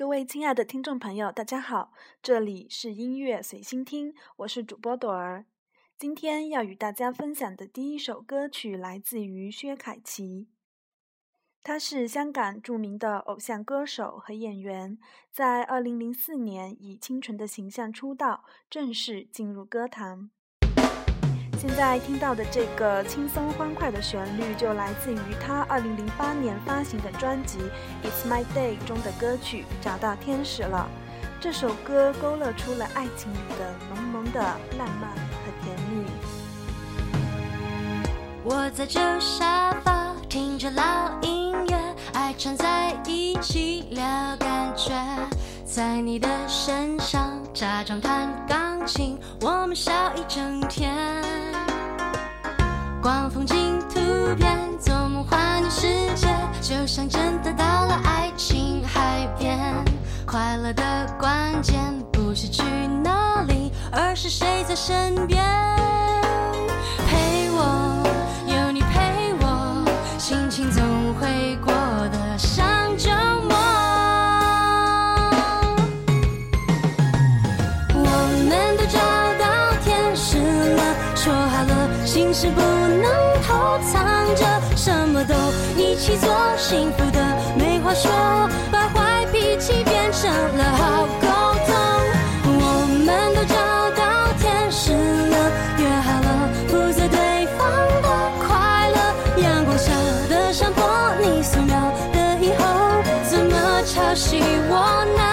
各位亲爱的听众朋友，大家好，这里是音乐随心听，我是主播朵儿。今天要与大家分享的第一首歌曲来自于薛凯琪，他是香港著名的偶像歌手和演员，在二零零四年以清纯的形象出道，正式进入歌坛。现在听到的这个轻松欢快的旋律，就来自于他2008年发行的专辑《It's My Day》中的歌曲《找到天使了》。这首歌勾勒出了爱情里的浓浓的浪漫和甜蜜。我在旧沙发听着老音乐，爱串在一起聊感觉，在你的身上假装弹钢琴，我们笑一整天。逛风景图片，做梦幻游世界，就像真的到了爱情海边。快乐的关键不是去哪里，而是谁在身边。一起做幸福的，没话说，把坏脾气变成了好沟通。我们都找到天使了，约好了负责对方的快乐。阳光下的山坡，你素描的以后，怎么抄袭我呢？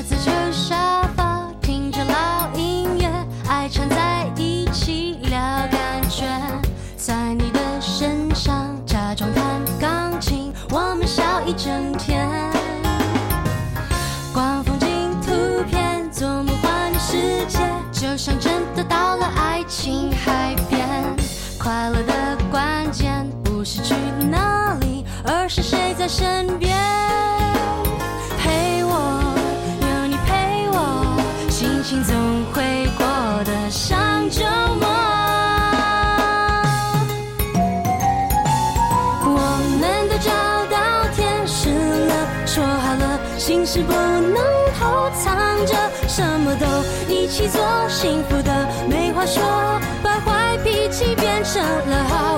各自坐沙发，听着老音乐，爱缠在一起聊感觉，在你的身上假装弹钢琴，我们笑一整天。逛风景图片，做梦幻觉世界，就像真的到了爱情海边。快乐的关键不是去哪里，而是谁在身边。什么都一起做，幸福的没话说，把坏脾气变成了好。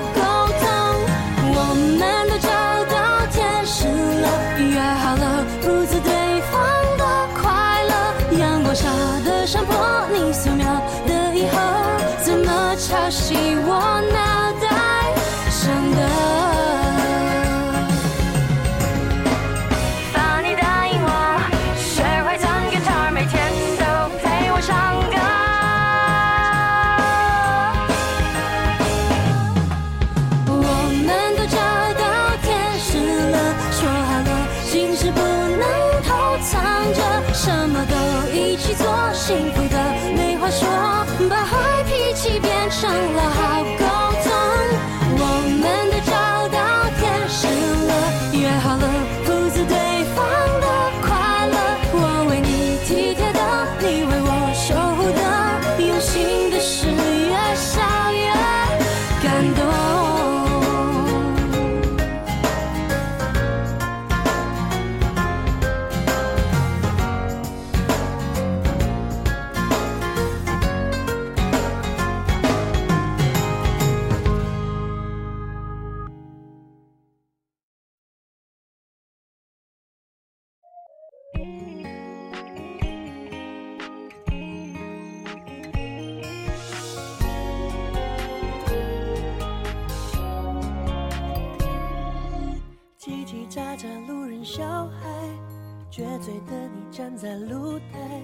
觉你站在露台，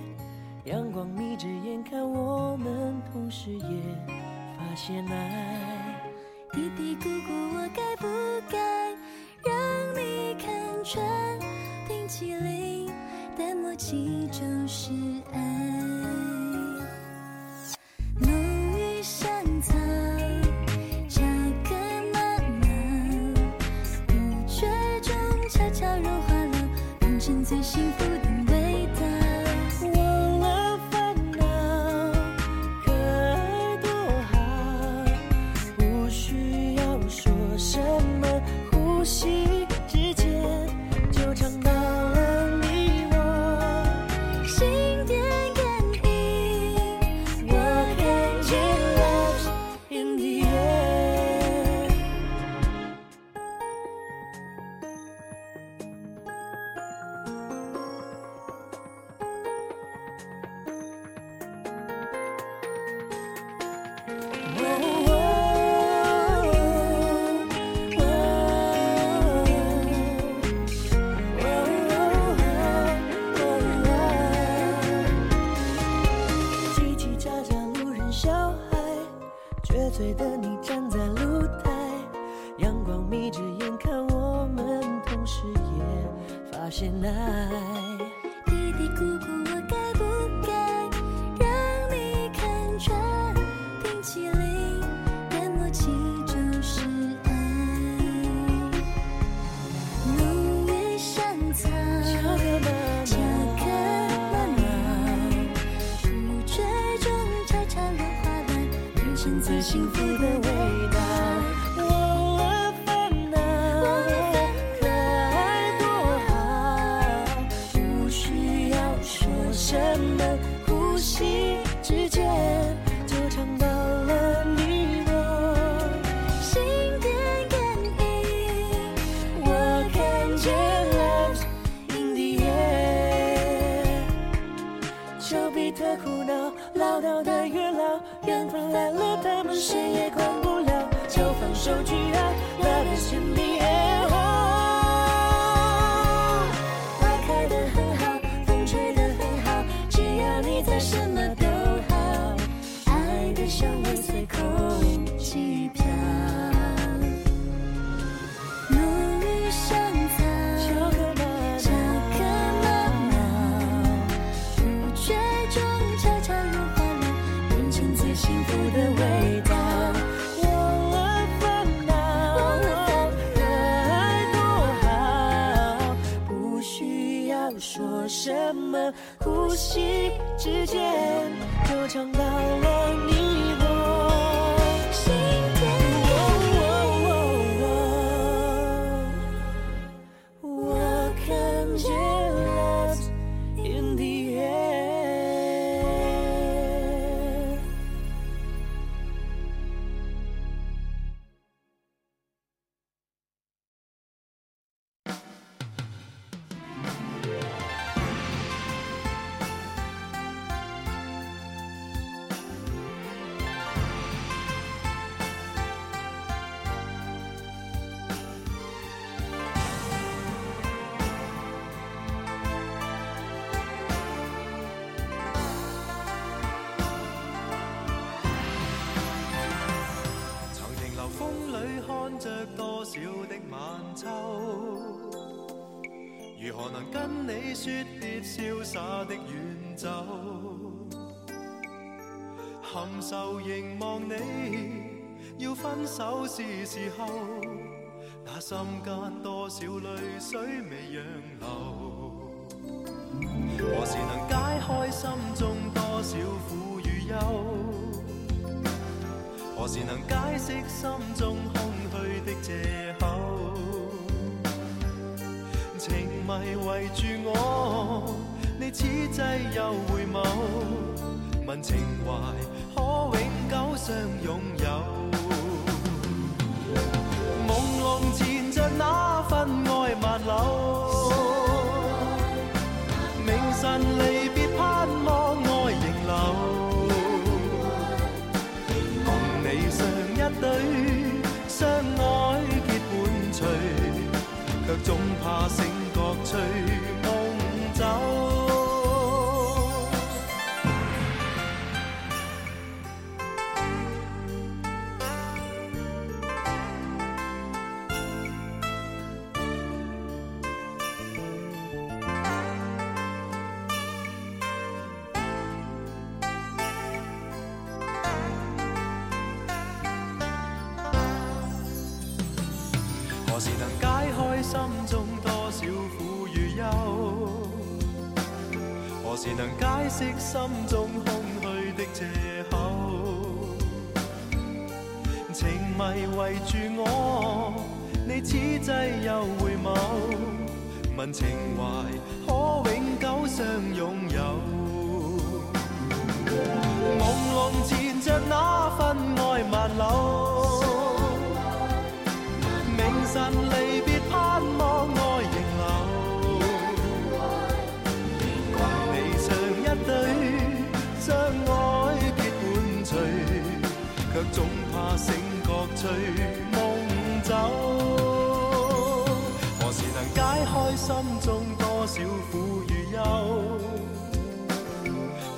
阳光眯着眼看我们，同时也发现爱。嘀嘀咕咕，我该不该让你看穿？冰淇淋的默契就是爱，浓郁香草，巧克力奶，不觉中悄悄融化了，变成最心。现来，嘀嘀咕咕，我该不该让你看穿？冰淇淋的默契就是爱，浓郁香草，巧克力，巧克力，中插悄棉花糖，人生最幸福的味道。谁也管不了，就放手去爱，把心点燃。花开的很好，风吹的很好，只要你在，什么都好。爱的香味随口。秋，如何能跟你说别，潇洒的远走？含愁凝望你，要分手是时候。那心间多少泪水未让流？何时能解开心中多少苦与忧？何时能解释心中空虚的借口？情迷围住我，你此际又回眸，问情怀可永久相拥有。朦胧缠着那份爱万缕，明晨离别盼望爱仍留，共你上一对，相爱结伴随，却总怕。吹。何时能解释心中空虚的借口？情迷围住我，你此际又回眸，问情怀可永久相拥有？朦胧缠着那份爱慢流，明晨离别。却总怕醒觉随梦走，何时能解开心中多少苦与忧？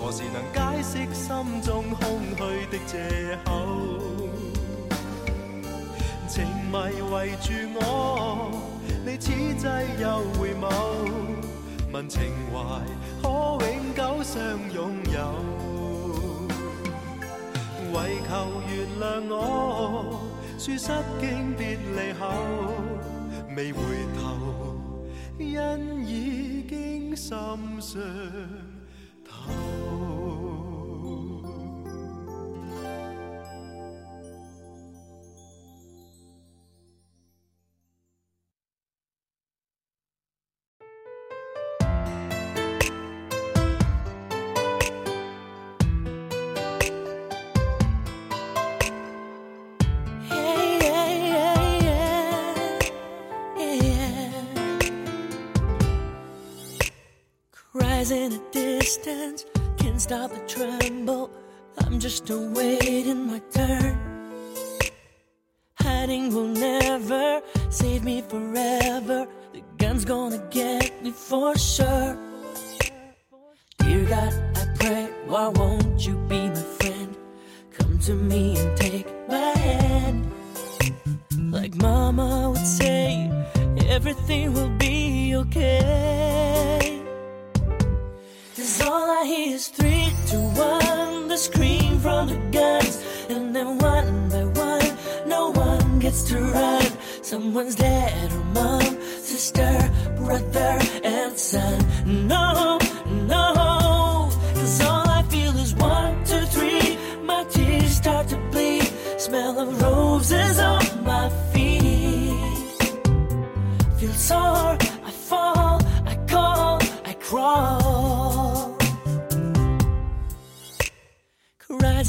何时能解释心中空虚的借口？情迷围住我，你此际又回眸，问情怀可永久相拥有？为求原谅我，说失惊别离后，未回头，因已经心伤。rise in the distance. Can't stop the tremble. I'm just awaiting my turn. Hiding will never save me forever. The gun's gonna get me for sure. Dear God, I pray, why won't you be my friend? Come to me and take my hand. Like Mama would say, everything will be okay. Cause all I hear is three to one, the scream from the guns. And then one by one, no one gets to run. Someone's dead, or mom, sister, brother, and son. No, no. Cause all I feel is one, two, three. My tears start to bleed. Smell of roses on my feet. Feel sore.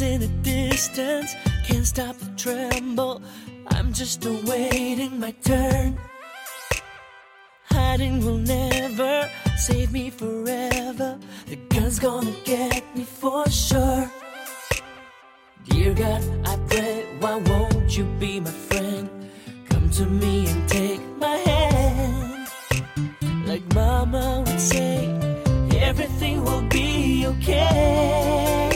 in the distance can't stop to tremble. I'm just awaiting my turn. Hiding will never save me forever. The gun's gonna get me for sure. Dear God, I pray, why won't you be my friend? Come to me and take my hand. Like Mama would say, everything will be okay.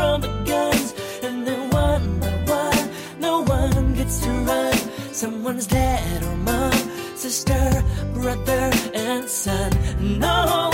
from the guns, and then one by one, no one gets to run. Someone's dad or mom, sister, brother, and son. No.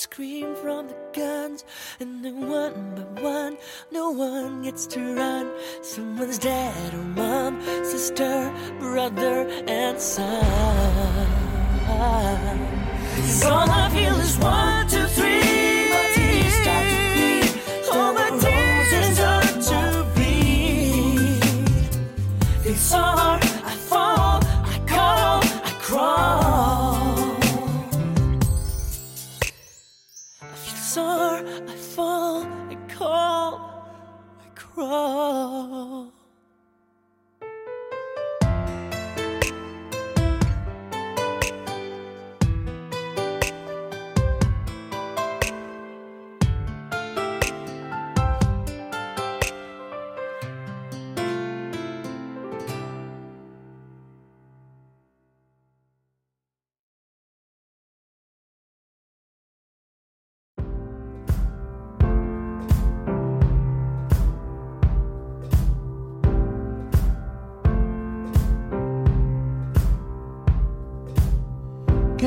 scream from the guns, and then one by one, no one gets to run. Someone's dead, or mom, sister, brother, and son. Cause all I feel is one.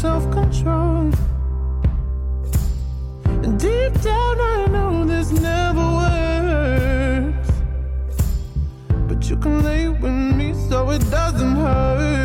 self-control deep down i know this never works but you can lay with me so it doesn't hurt